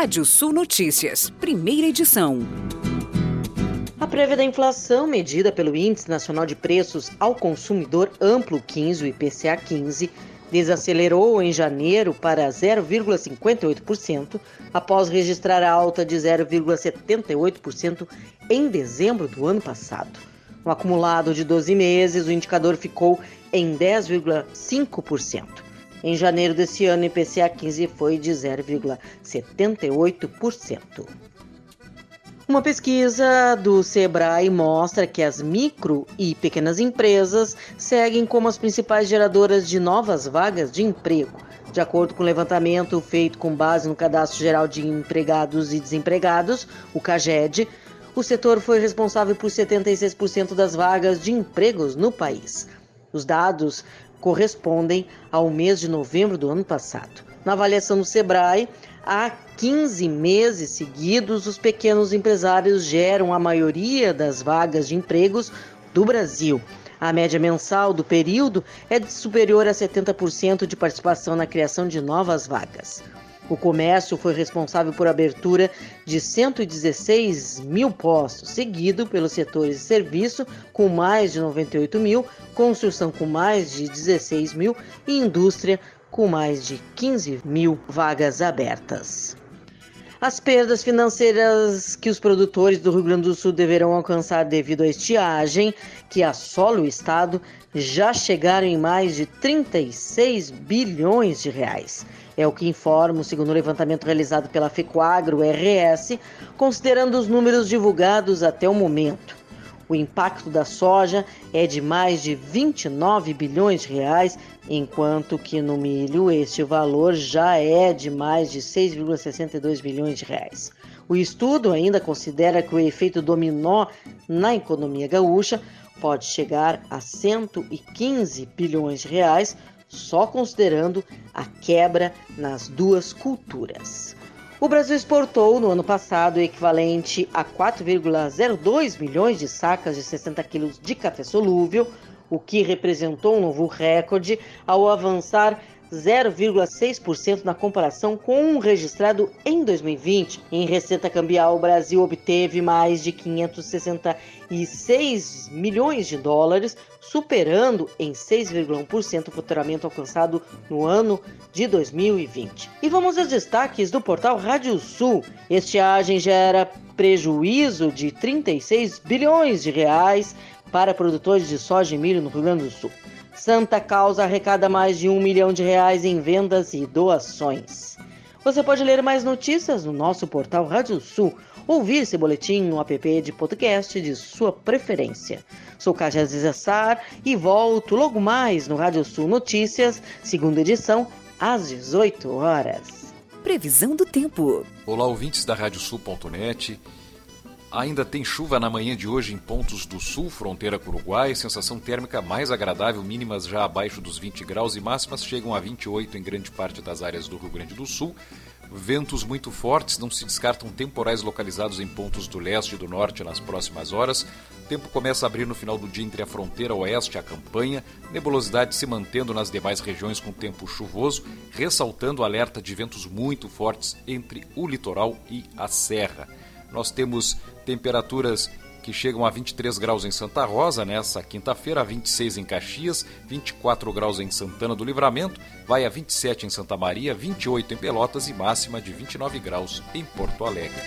Rádio Sul Notícias, primeira edição. A prévia da inflação, medida pelo Índice Nacional de Preços ao Consumidor Amplo 15, o IPCA 15, desacelerou em janeiro para 0,58%, após registrar alta de 0,78% em dezembro do ano passado. No acumulado de 12 meses, o indicador ficou em 10,5%. Em janeiro desse ano, o IPCA 15 foi de 0,78%. Uma pesquisa do Sebrae mostra que as micro e pequenas empresas seguem como as principais geradoras de novas vagas de emprego. De acordo com o levantamento feito com base no Cadastro Geral de Empregados e Desempregados, o CAGED, o setor foi responsável por 76% das vagas de empregos no país. Os dados correspondem ao mês de novembro do ano passado. Na avaliação do Sebrae, há 15 meses seguidos, os pequenos empresários geram a maioria das vagas de empregos do Brasil. A média mensal do período é de superior a 70% de participação na criação de novas vagas. O comércio foi responsável por abertura de 116 mil postos, seguido pelos setores de serviço, com mais de 98 mil, construção com mais de 16 mil e indústria com mais de 15 mil vagas abertas. As perdas financeiras que os produtores do Rio Grande do Sul deverão alcançar devido à estiagem que assola o estado já chegaram em mais de 36 bilhões de reais. É o que informa o segundo levantamento realizado pela Fecoagro RS, considerando os números divulgados até o momento. O impacto da soja é de mais de 29 bilhões de reais, enquanto que no milho este valor já é de mais de 6,62 bilhões de reais. O estudo ainda considera que o efeito dominó na economia gaúcha pode chegar a 115 bilhões de reais, só considerando a quebra nas duas culturas. O Brasil exportou no ano passado o equivalente a 4,02 milhões de sacas de 60 quilos de café solúvel, o que representou um novo recorde ao avançar 0,6% na comparação com o registrado em 2020. Em receita cambial, o Brasil obteve mais de 566 milhões de dólares, superando em 6,1% o faturamento alcançado no ano de 2020. E vamos aos destaques do portal Rádio Sul. Estiagem gera prejuízo de 36 bilhões de reais para produtores de soja e milho no Rio Grande do Sul. Santa Causa arrecada mais de um milhão de reais em vendas e doações. Você pode ler mais notícias no nosso portal Rádio Sul, ouvir esse boletim no app de podcast de sua preferência. Sou Cátia Zizessar e volto logo mais no Rádio Sul Notícias, segunda edição, às 18 horas. Previsão do tempo. Olá, ouvintes da Radiosul.net. Ainda tem chuva na manhã de hoje em pontos do sul, fronteira com o Uruguai, sensação térmica mais agradável, mínimas já abaixo dos 20 graus e máximas chegam a 28 em grande parte das áreas do Rio Grande do Sul. Ventos muito fortes, não se descartam temporais localizados em pontos do leste e do norte nas próximas horas. Tempo começa a abrir no final do dia entre a fronteira oeste e a campanha, nebulosidade se mantendo nas demais regiões com tempo chuvoso, ressaltando alerta de ventos muito fortes entre o litoral e a serra. Nós temos temperaturas que chegam a 23 graus em Santa Rosa nessa quinta-feira, 26 em Caxias, 24 graus em Santana do Livramento, vai a 27 em Santa Maria, 28 em Pelotas e máxima de 29 graus em Porto Alegre.